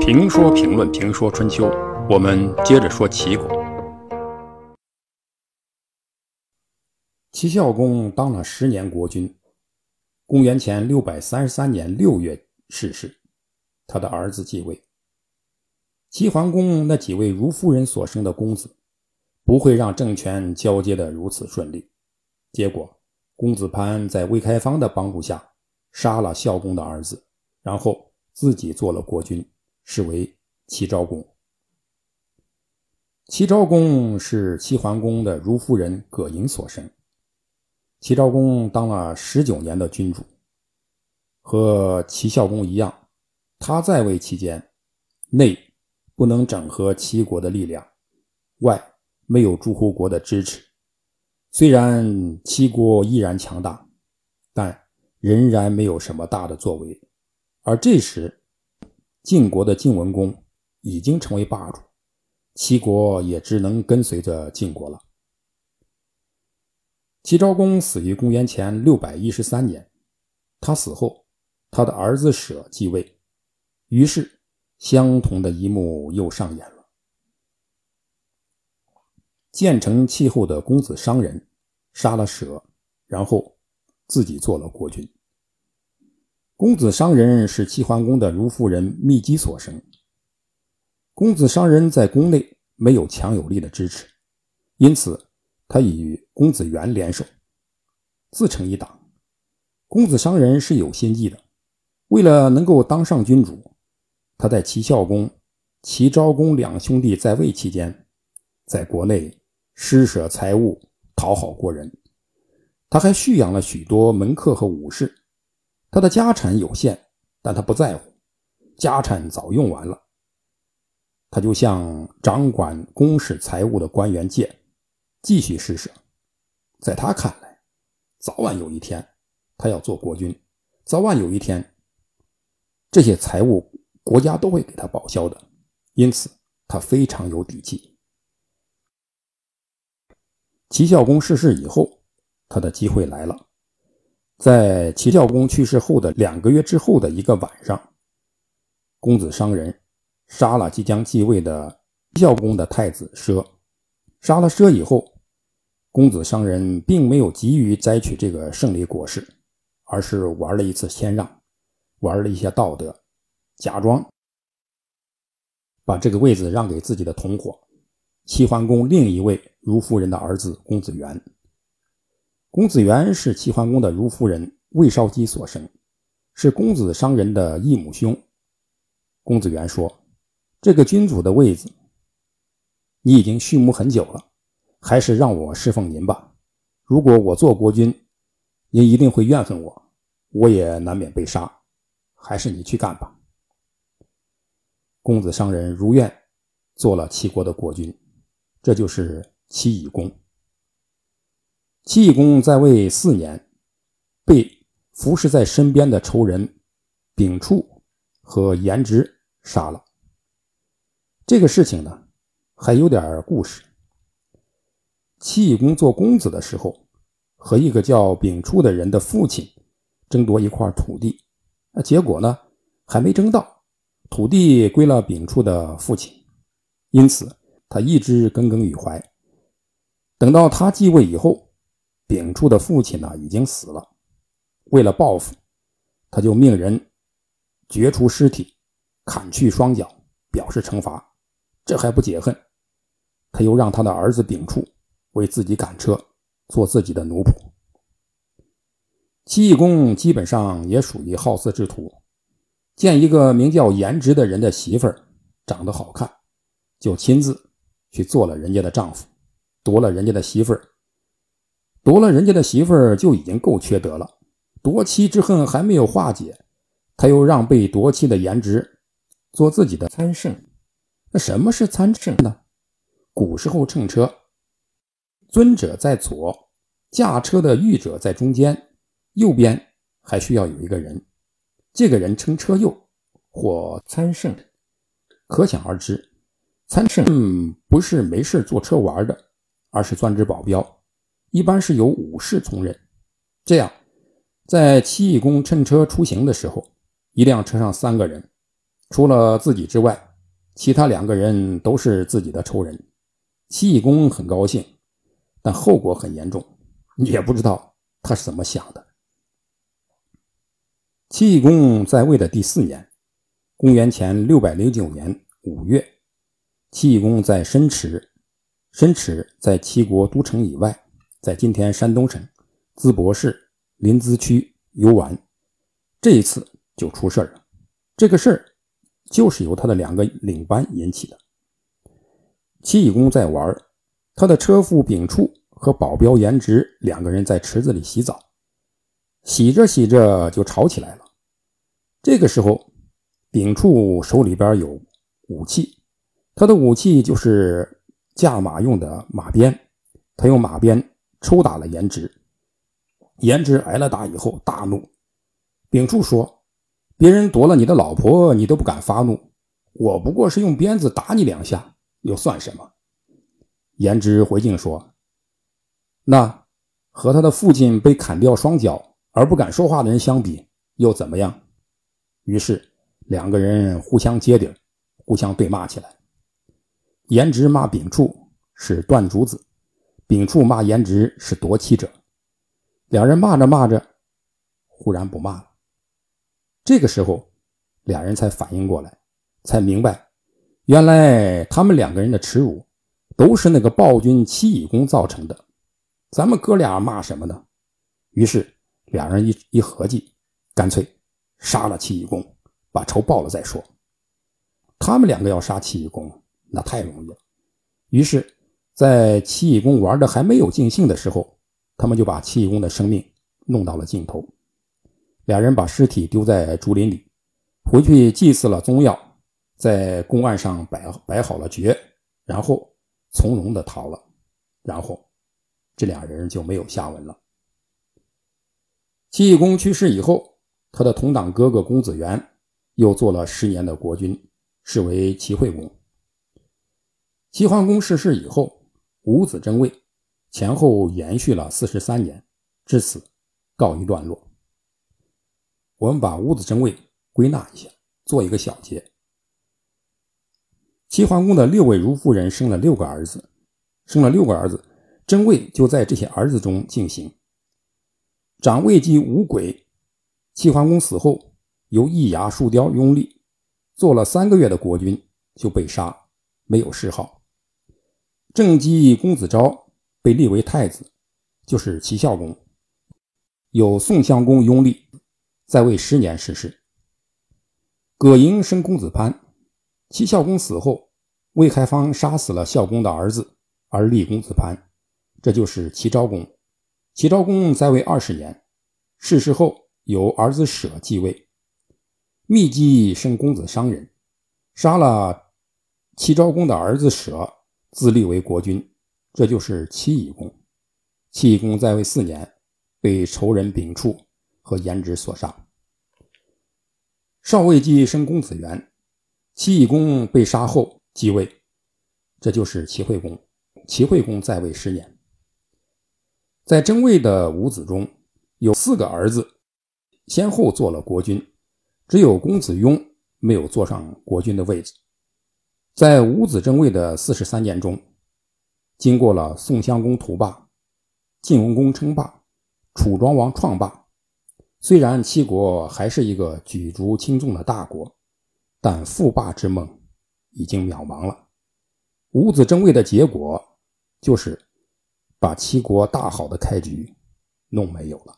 评说评论评说春秋，我们接着说齐国。齐孝公当了十年国君，公元前六百三十三年六月逝世，他的儿子继位。齐桓公那几位如夫人所生的公子，不会让政权交接的如此顺利。结果，公子潘在魏开方的帮助下，杀了孝公的儿子，然后自己做了国君。是为齐昭公。齐昭公是齐桓公的如夫人葛莹所生。齐昭公当了十九年的君主，和齐孝公一样，他在位期间，内不能整合齐国的力量，外没有诸侯国的支持。虽然齐国依然强大，但仍然没有什么大的作为。而这时，晋国的晋文公已经成为霸主，齐国也只能跟随着晋国了。齐昭公死于公元前六百一十三年，他死后，他的儿子舍继位，于是相同的一幕又上演了。建成气候的公子商人杀了舍，然后自己做了国君。公子商人是齐桓公的如夫人密姬所生。公子商人在宫内没有强有力的支持，因此他与公子元联手，自成一党。公子商人是有心计的，为了能够当上君主，他在齐孝公、齐昭公两兄弟在位期间，在国内施舍财物，讨好国人。他还蓄养了许多门客和武士。他的家产有限，但他不在乎，家产早用完了。他就向掌管公室财务的官员借，继续施舍。在他看来，早晚有一天，他要做国君，早晚有一天，这些财物国家都会给他报销的，因此他非常有底气。齐孝公逝世以后，他的机会来了。在齐孝公去世后的两个月之后的一个晚上，公子商人杀了即将继位的齐孝公的太子奢。杀了奢以后，公子商人并没有急于摘取这个胜利果实，而是玩了一次谦让，玩了一些道德，假装把这个位子让给自己的同伙齐桓公另一位如夫人的儿子公子元。公子元是齐桓公的如夫人魏少姬所生，是公子商人的异母兄。公子元说：“这个君主的位子，你已经蓄谋很久了，还是让我侍奉您吧。如果我做国君，您一定会怨恨我，我也难免被杀。还是你去干吧。”公子商人如愿做了齐国的国君，这就是齐懿公。齐懿公在位四年，被服侍在身边的仇人丙处和颜值杀了。这个事情呢，还有点故事。齐懿公做公子的时候，和一个叫丙处的人的父亲争夺一块土地，那结果呢，还没争到，土地归了丙处的父亲，因此他一直耿耿于怀。等到他继位以后。丙处的父亲呢已经死了，为了报复，他就命人掘出尸体，砍去双脚，表示惩罚。这还不解恨，他又让他的儿子丙处为自己赶车，做自己的奴仆。齐懿公基本上也属于好色之徒，见一个名叫颜值的人的媳妇儿长得好看，就亲自去做了人家的丈夫，夺了人家的媳妇儿。夺了人家的媳妇儿就已经够缺德了，夺妻之恨还没有化解，他又让被夺妻的颜值做自己的参圣。那什么是参圣呢？古时候乘车，尊者在左，驾车的御者在中间，右边还需要有一个人，这个人称车右或参圣。可想而知，参圣不是没事坐车玩的，而是专职保镖。一般是由武士从任，这样在戚继公乘车出行的时候，一辆车上三个人，除了自己之外，其他两个人都是自己的仇人。戚继公很高兴，但后果很严重，也不知道他是怎么想的。齐懿公在位的第四年，公元前六百零九年五月，齐懿公在申池，申池在齐国都城以外，在今天山东省淄博市临淄区游玩。这一次就出事儿了，这个事儿就是由他的两个领班引起的。齐懿公在玩，他的车夫秉处和保镖颜值两个人在池子里洗澡。洗着洗着就吵起来了。这个时候，秉处手里边有武器，他的武器就是驾马用的马鞭，他用马鞭抽打了颜值。颜值挨了打以后大怒，秉处说：“别人夺了你的老婆，你都不敢发怒，我不过是用鞭子打你两下，又算什么？”颜值回敬说：“那和他的父亲被砍掉双脚。”而不敢说话的人相比，又怎么样？于是两个人互相揭底，互相对骂起来。颜值骂秉处是断主子，秉处骂颜值是夺妻者。两人骂着骂着，忽然不骂了。这个时候，两人才反应过来，才明白，原来他们两个人的耻辱都是那个暴君齐懿公造成的。咱们哥俩骂什么呢？于是。两人一一合计，干脆杀了齐懿公，把仇报了再说。他们两个要杀齐懿公，那太容易了。于是，在齐懿公玩的还没有尽兴的时候，他们就把齐懿公的生命弄到了尽头。两人把尸体丢在竹林里，回去祭祀了宗庙，在公案上摆摆好了爵，然后从容的逃了。然后，这俩人就没有下文了。齐懿公去世以后，他的同党哥哥公子元又做了十年的国君，是为齐惠公。齐桓公逝世以后，五子争位，前后延续了四十三年，至此告一段落。我们把五子争位归纳一下，做一个小结。齐桓公的六位如夫人生了六个儿子，生了六个儿子，争位就在这些儿子中进行。长位姬无鬼，齐桓公死后，由易牙树雕拥立，做了三个月的国君就被杀，没有谥号。正姬公子昭被立为太子，就是齐孝公，有宋襄公拥立，在位十年逝世。葛莹生公子潘，齐孝公死后，魏开方杀死了孝公的儿子，而立公子潘，这就是齐昭公。齐昭公在位二十年，逝世后由儿子舍继位。密姬生公子商人，杀了齐昭公的儿子舍，自立为国君，这就是齐懿公。齐懿公在位四年，被仇人秉处和颜值所杀。少尉姬生公子元，齐懿公被杀后继位，这就是齐惠公。齐惠公在位十年。在争位的五子中，有四个儿子先后做了国君，只有公子雍没有坐上国君的位置。在五子争位的四十三年中，经过了宋襄公屠霸、晋文公称霸、楚庄王创霸，虽然齐国还是一个举足轻重的大国，但复霸之梦已经渺茫了。五子争位的结果就是。把齐国大好的开局弄没有了。